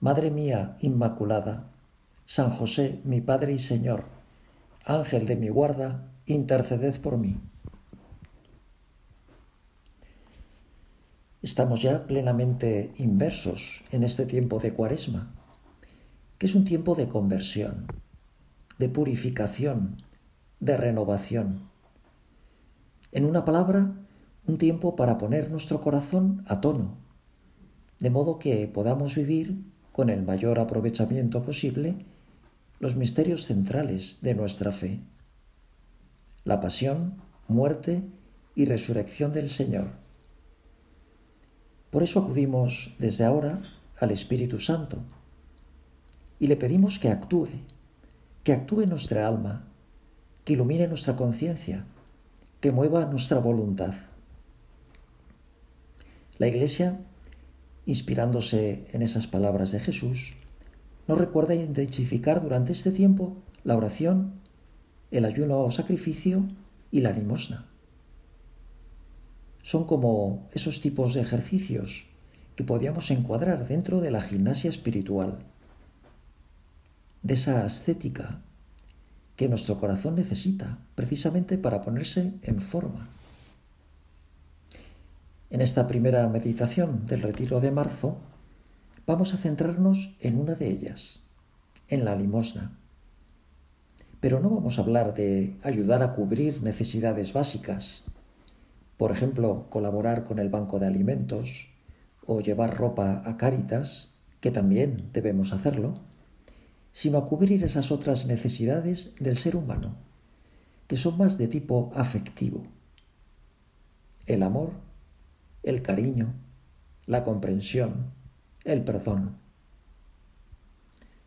Madre mía Inmaculada, San José, mi Padre y Señor, Ángel de mi guarda, interceded por mí. Estamos ya plenamente inversos en este tiempo de Cuaresma, que es un tiempo de conversión, de purificación, de renovación. En una palabra, un tiempo para poner nuestro corazón a tono, de modo que podamos vivir con el mayor aprovechamiento posible los misterios centrales de nuestra fe, la pasión, muerte y resurrección del Señor. Por eso acudimos desde ahora al Espíritu Santo y le pedimos que actúe, que actúe nuestra alma, que ilumine nuestra conciencia, que mueva nuestra voluntad. La Iglesia inspirándose en esas palabras de Jesús, nos recuerda identificar durante este tiempo la oración, el ayuno o sacrificio y la limosna. Son como esos tipos de ejercicios que podíamos encuadrar dentro de la gimnasia espiritual, de esa ascética que nuestro corazón necesita precisamente para ponerse en forma. En esta primera meditación del retiro de marzo vamos a centrarnos en una de ellas, en la limosna. Pero no vamos a hablar de ayudar a cubrir necesidades básicas, por ejemplo, colaborar con el banco de alimentos o llevar ropa a Cáritas, que también debemos hacerlo, sino a cubrir esas otras necesidades del ser humano, que son más de tipo afectivo. El amor, el cariño, la comprensión, el perdón.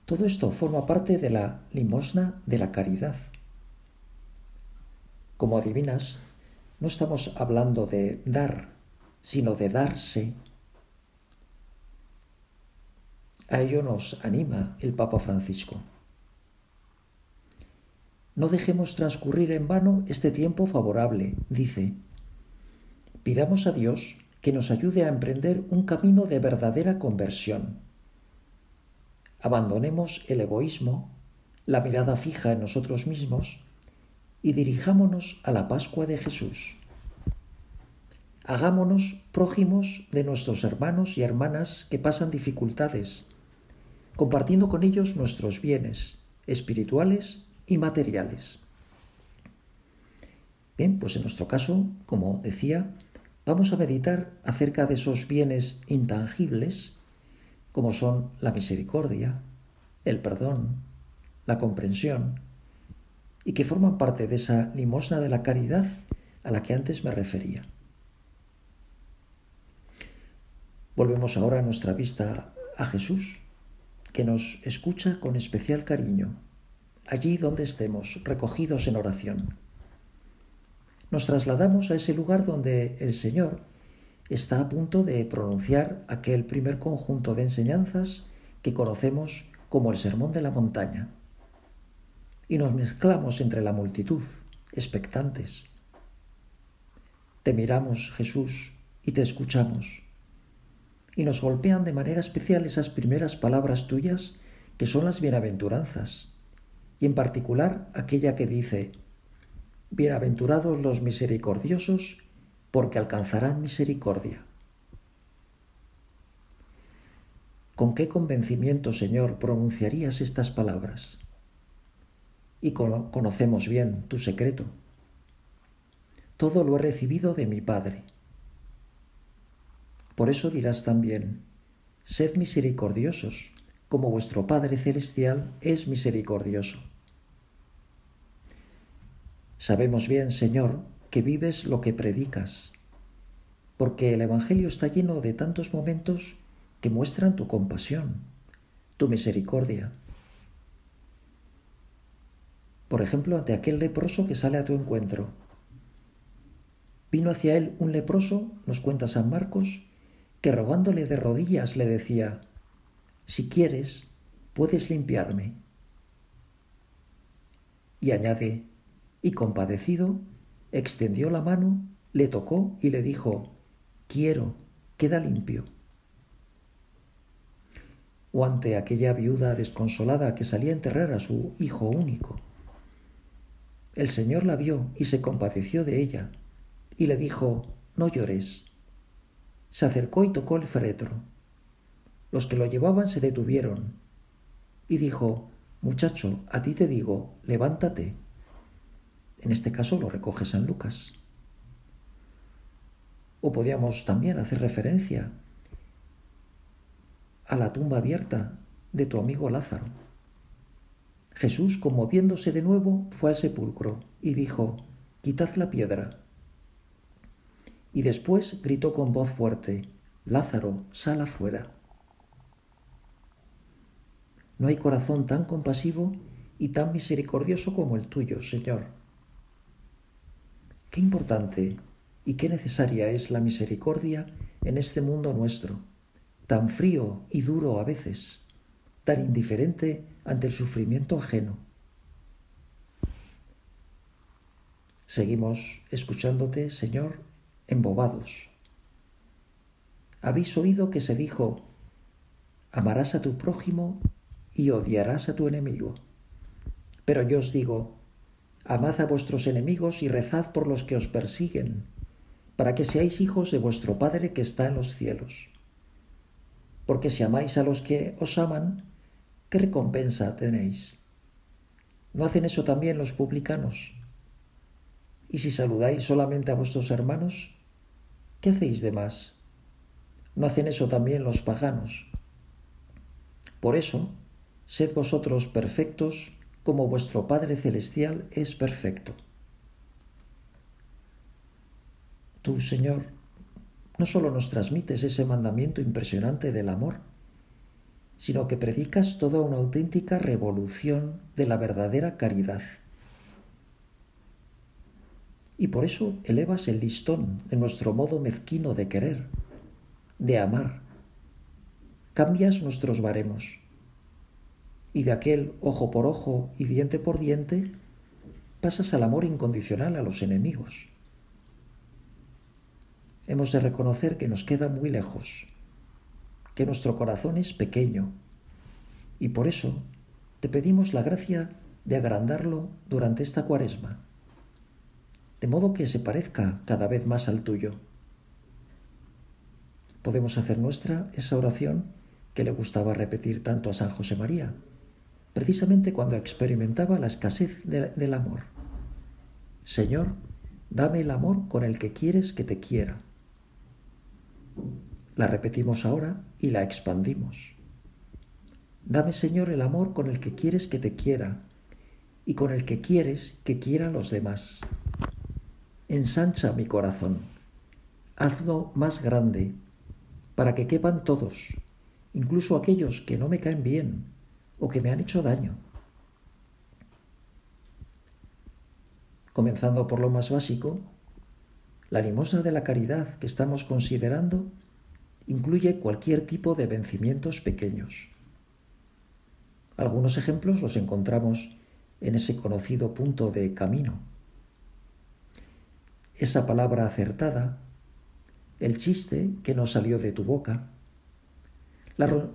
Todo esto forma parte de la limosna de la caridad. Como adivinas, no estamos hablando de dar, sino de darse. A ello nos anima el Papa Francisco. No dejemos transcurrir en vano este tiempo favorable, dice. Pidamos a Dios que nos ayude a emprender un camino de verdadera conversión. Abandonemos el egoísmo, la mirada fija en nosotros mismos y dirijámonos a la Pascua de Jesús. Hagámonos prójimos de nuestros hermanos y hermanas que pasan dificultades, compartiendo con ellos nuestros bienes espirituales y materiales. Bien, pues en nuestro caso, como decía, vamos a meditar acerca de esos bienes intangibles, como son la misericordia, el perdón, la comprensión, y que forman parte de esa limosna de la caridad a la que antes me refería. Volvemos ahora a nuestra vista a Jesús, que nos escucha con especial cariño, allí donde estemos, recogidos en oración nos trasladamos a ese lugar donde el Señor está a punto de pronunciar aquel primer conjunto de enseñanzas que conocemos como el Sermón de la Montaña. Y nos mezclamos entre la multitud, expectantes. Te miramos, Jesús, y te escuchamos. Y nos golpean de manera especial esas primeras palabras tuyas que son las bienaventuranzas, y en particular aquella que dice, Bienaventurados los misericordiosos, porque alcanzarán misericordia. ¿Con qué convencimiento, Señor, pronunciarías estas palabras? Y conocemos bien tu secreto. Todo lo he recibido de mi Padre. Por eso dirás también, sed misericordiosos, como vuestro Padre Celestial es misericordioso. Sabemos bien, Señor, que vives lo que predicas, porque el Evangelio está lleno de tantos momentos que muestran tu compasión, tu misericordia. Por ejemplo, ante aquel leproso que sale a tu encuentro. Vino hacia él un leproso, nos cuenta San Marcos, que rogándole de rodillas le decía, si quieres, puedes limpiarme. Y añade, y compadecido, extendió la mano, le tocó y le dijo, quiero, queda limpio. O ante aquella viuda desconsolada que salía a enterrar a su hijo único. El Señor la vio y se compadeció de ella, y le dijo, no llores. Se acercó y tocó el féretro. Los que lo llevaban se detuvieron, y dijo, muchacho, a ti te digo, levántate. En este caso lo recoge San Lucas. O podíamos también hacer referencia a la tumba abierta de tu amigo Lázaro. Jesús, conmoviéndose de nuevo, fue al sepulcro y dijo, Quitad la piedra. Y después gritó con voz fuerte, Lázaro, sal afuera. No hay corazón tan compasivo y tan misericordioso como el tuyo, Señor. Qué importante y qué necesaria es la misericordia en este mundo nuestro, tan frío y duro a veces, tan indiferente ante el sufrimiento ajeno. Seguimos escuchándote, Señor, embobados. Habéis oído que se dijo, amarás a tu prójimo y odiarás a tu enemigo. Pero yo os digo, amad a vuestros enemigos y rezad por los que os persiguen, para que seáis hijos de vuestro Padre que está en los cielos. Porque si amáis a los que os aman, ¿qué recompensa tenéis? ¿No hacen eso también los publicanos? Y si saludáis solamente a vuestros hermanos, ¿qué hacéis de más? ¿No hacen eso también los paganos? Por eso, sed vosotros perfectos como vuestro Padre Celestial es perfecto. Tú, Señor, no solo nos transmites ese mandamiento impresionante del amor, sino que predicas toda una auténtica revolución de la verdadera caridad y por eso elevas el listón de nuestro modo mezquino de querer, de amar. Cambias nuestros baremos. Y de aquel ojo por ojo y diente por diente, pasas al amor incondicional a los enemigos. Hemos de reconocer que nos queda muy lejos, que nuestro corazón es pequeño, y por eso te pedimos la gracia de agrandarlo durante esta cuaresma de modo que se parezca cada vez más al tuyo. Podemos hacer nuestra esa oración que le gustaba repetir tanto a San José María, precisamente cuando experimentaba la escasez del amor. Señor, dame el amor con el que quieres que te quiera. La repetimos ahora y la expandimos. Dame, Señor, el amor con el que quieres que te quiera y con el que quieres que quiera los demás ensancha mi corazón, hazlo más grande, para que quepan todos, incluso aquellos que no me caen bien o que me han hecho daño. Comenzando por lo más básico, la limosna de la caridad que estamos considerando incluye cualquier tipo de vencimientos pequeños. Algunos ejemplos los encontramos en ese conocido punto de camino esa palabra acertada, el chiste que no salió de tu boca,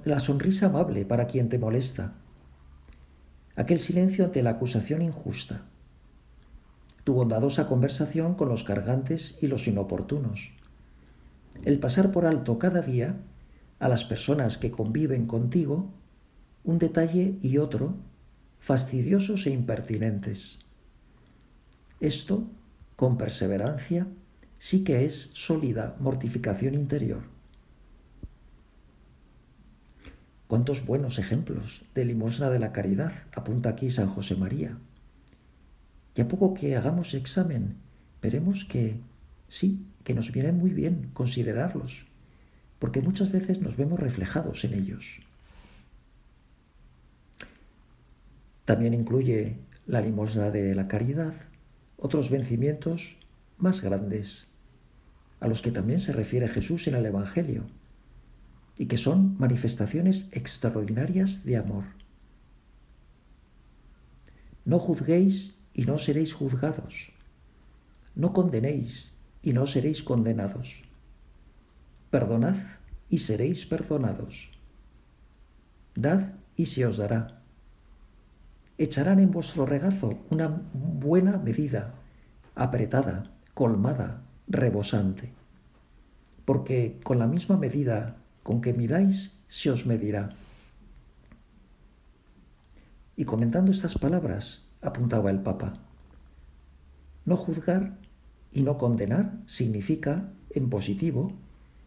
la, sonrisa amable para quien te molesta, aquel silencio ante la acusación injusta, tu bondadosa conversación con los cargantes y los inoportunos, el pasar por alto cada día a las personas que conviven contigo un detalle y otro fastidiosos e impertinentes. Esto con perseverancia, sí que es sólida mortificación interior. Cuántos buenos ejemplos de limosna de la caridad apunta aquí San José María. Y a poco que hagamos examen, veremos que sí, que nos viene muy bien considerarlos, porque muchas veces nos vemos reflejados en ellos. También incluye la limosna de la caridad, otros vencimientos más grandes, a los que también se refiere Jesús en el Evangelio, y que son manifestaciones extraordinarias de amor. No juzguéis y no seréis juzgados. No condenéis y no seréis condenados. Perdonad y seréis perdonados. Dad y se os dará. Echarán en vuestro regazo una buena medida, apretada, colmada, rebosante. Porque con la misma medida con que midáis, se os medirá. Y comentando estas palabras, apuntaba el Papa, no juzgar y no condenar significa, en positivo,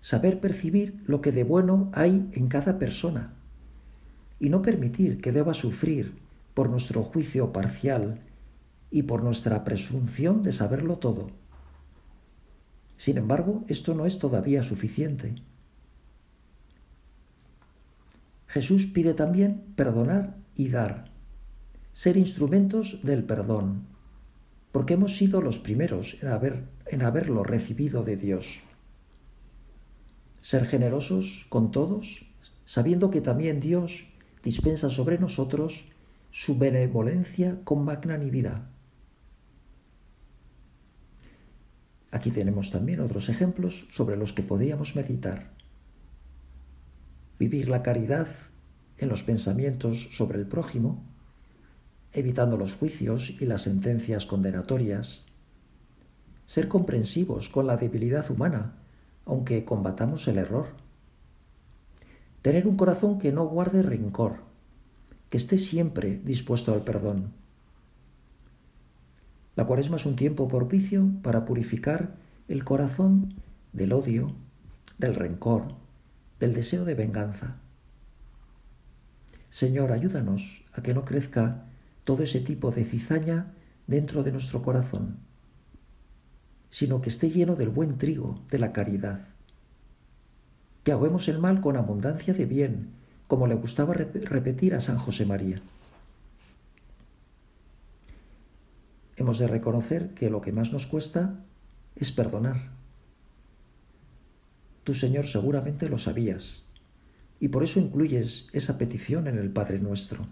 saber percibir lo que de bueno hay en cada persona y no permitir que deba sufrir por nuestro juicio parcial y por nuestra presunción de saberlo todo. Sin embargo, esto no es todavía suficiente. Jesús pide también perdonar y dar ser instrumentos del perdón, porque hemos sido los primeros en, haber, en haberlo recibido de Dios. Ser generosos con todos, sabiendo que también Dios dispensa sobre nosotros su benevolencia con magnanimidad. Aquí tenemos también otros ejemplos sobre los que podríamos meditar. Vivir la caridad en los pensamientos sobre el prójimo, evitando los juicios y las sentencias condenatorias, ser comprensivos con la debilidad humana, aunque combatamos el error, tener un corazón que no guarde rencor, que esté siempre dispuesto al perdón. La cuaresma es un tiempo propicio para purificar el corazón del odio, del rencor, del deseo de venganza. Señor, ayúdanos a que no crezca todo ese tipo de cizaña dentro de nuestro corazón, sino que esté lleno del buen trigo de la caridad. Que hagamos el mal con abundancia de bien, como le gustaba repetir a San José María. Hemos de reconocer que lo que más nos cuesta es perdonar. Tú, Señor, seguramente lo sabías, y por eso incluyes esa petición en el Padre nuestro.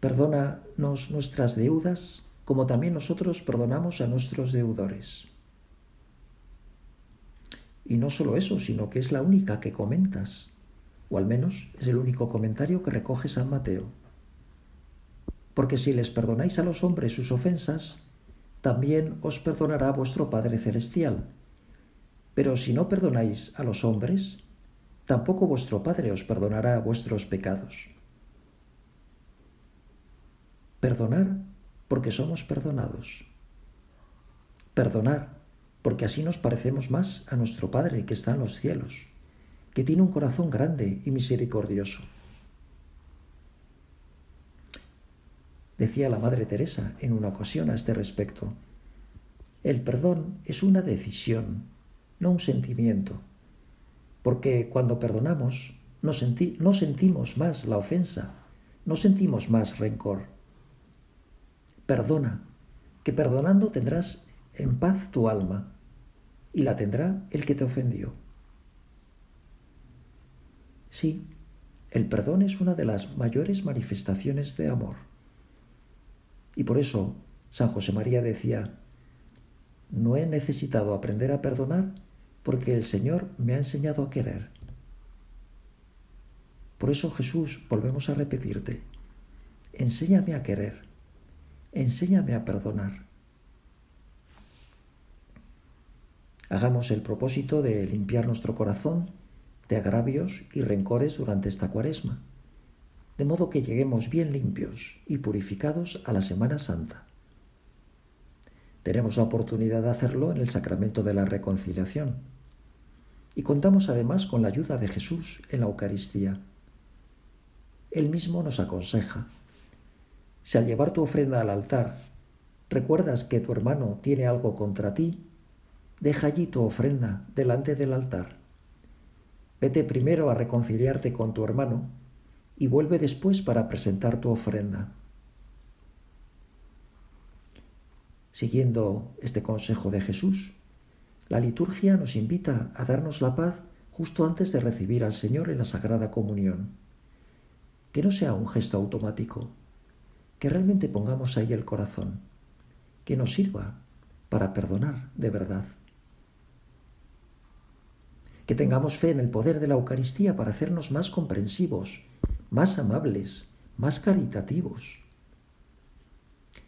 Perdónanos nuestras deudas, como también nosotros perdonamos a nuestros deudores. Y no solo eso, sino que es la única que comentas, o al menos es el único comentario que recoge San Mateo. Porque si les perdonáis a los hombres sus ofensas, también os perdonará vuestro Padre Celestial. Pero si no perdonáis a los hombres, tampoco vuestro Padre os perdonará vuestros pecados. Perdonar porque somos perdonados. Perdonar porque así nos parecemos más a nuestro Padre que está en los cielos, que tiene un corazón grande y misericordioso. Decía la Madre Teresa en una ocasión a este respecto, el perdón es una decisión, no un sentimiento, porque cuando perdonamos no, no sentimos más la ofensa, no sentimos más rencor Perdona, que perdonando tendrás en paz tu alma y la tendrá el que te ofendió. Sí, el perdón es una de las mayores manifestaciones de amor. Y por eso San José María decía, no he necesitado aprender a perdonar porque el Señor me ha enseñado a querer. Por eso Jesús, volvemos a repetirte, enséñame a querer enséñame a perdonar. Hagamos el propósito de limpiar nuestro corazón de agravios y rencores durante esta cuaresma, de modo que lleguemos bien limpios y purificados a la Semana Santa. Tenemos la oportunidad de hacerlo en el sacramento de la reconciliación y contamos además con la ayuda de Jesús en la Eucaristía. Él mismo nos aconseja, si al llevar tu ofrenda al altar recuerdas que tu hermano tiene algo contra ti, deja allí tu ofrenda delante del altar. Vete primero a reconciliarte con tu hermano y vuelve después para presentar tu ofrenda. Siguiendo este consejo de Jesús, la liturgia nos invita a darnos la paz justo antes de recibir al Señor en la Sagrada Comunión. Que no sea un gesto automático, que realmente pongamos ahí el corazón, que nos sirva para perdonar de verdad. Que tengamos fe en el poder de la Eucaristía para hacernos más comprensivos, más amables, más caritativos.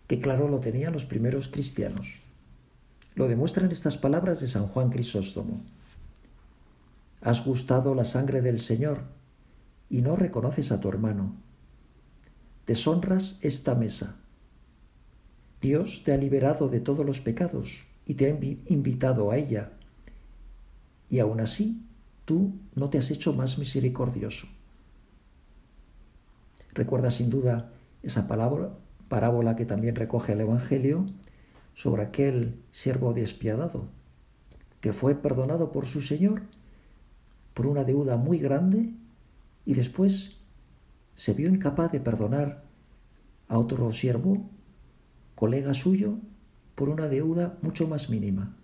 Que claro lo tenían los primeros cristianos. Lo demuestran estas palabras de San Juan Crisóstomo. Has gustado la sangre del Señor y no reconoces a tu hermano. Deshonras esta mesa. Dios te ha liberado de todos los pecados y te ha invitado a ella. Y aún así, tú no te has hecho más misericordioso. Recuerda sin duda esa palabra, parábola que también recoge el Evangelio sobre aquel siervo despiadado que fue perdonado por su Señor por una deuda muy grande y después se vio incapaz de perdonar a otro siervo, colega suyo, por una deuda mucho más mínima.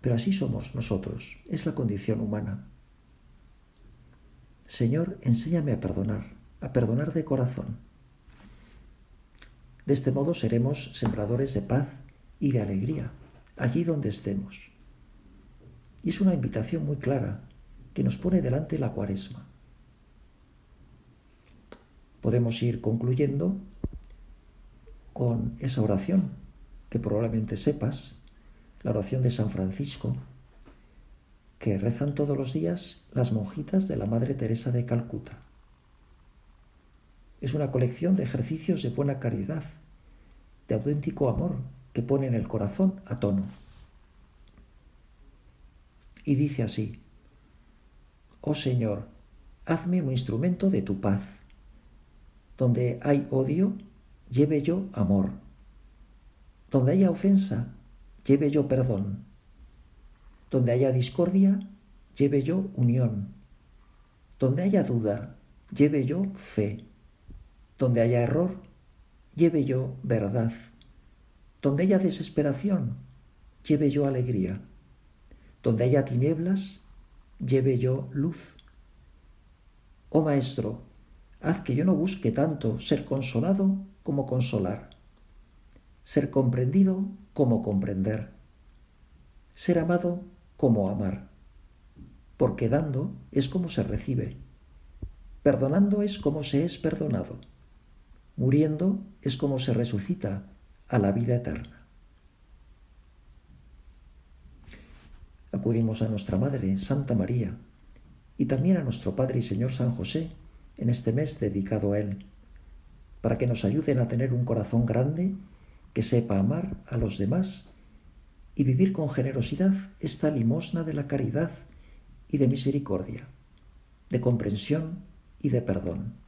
Pero así somos nosotros, es la condición humana. Señor, enséñame a perdonar, a perdonar de corazón. De este modo seremos sembradores de paz y de alegría, allí donde estemos. Y es una invitación muy clara que nos pone delante la cuaresma. Podemos ir concluyendo con esa oración que probablemente sepas, la oración de San Francisco, que rezan todos los días las monjitas de la Madre Teresa de Calcuta. Es una colección de ejercicios de buena caridad, de auténtico amor que pone en el corazón a tono y dice así, Oh Señor, hazme un instrumento de tu paz. Donde hay odio, lleve yo amor. Donde haya ofensa, lleve yo perdón. Donde haya discordia, lleve yo unión. Donde haya duda, lleve yo fe. Donde haya error, lleve yo verdad. Donde haya desesperación, lleve yo alegría. Donde haya tinieblas, lleve yo luz. Oh Maestro, haz que yo no busque tanto ser consolado como consolar, ser comprendido como comprender, ser amado como amar, porque dando es como se recibe, perdonando es como se es perdonado, muriendo es como se resucita a la vida eterna. acudimos a nuestra Madre, Santa María, y también a nuestro Padre y Señor San José en este mes dedicado a Él, para que nos ayuden a tener un corazón grande que sepa amar a los demás y vivir con generosidad esta limosna de la caridad y de misericordia, de comprensión y de perdón.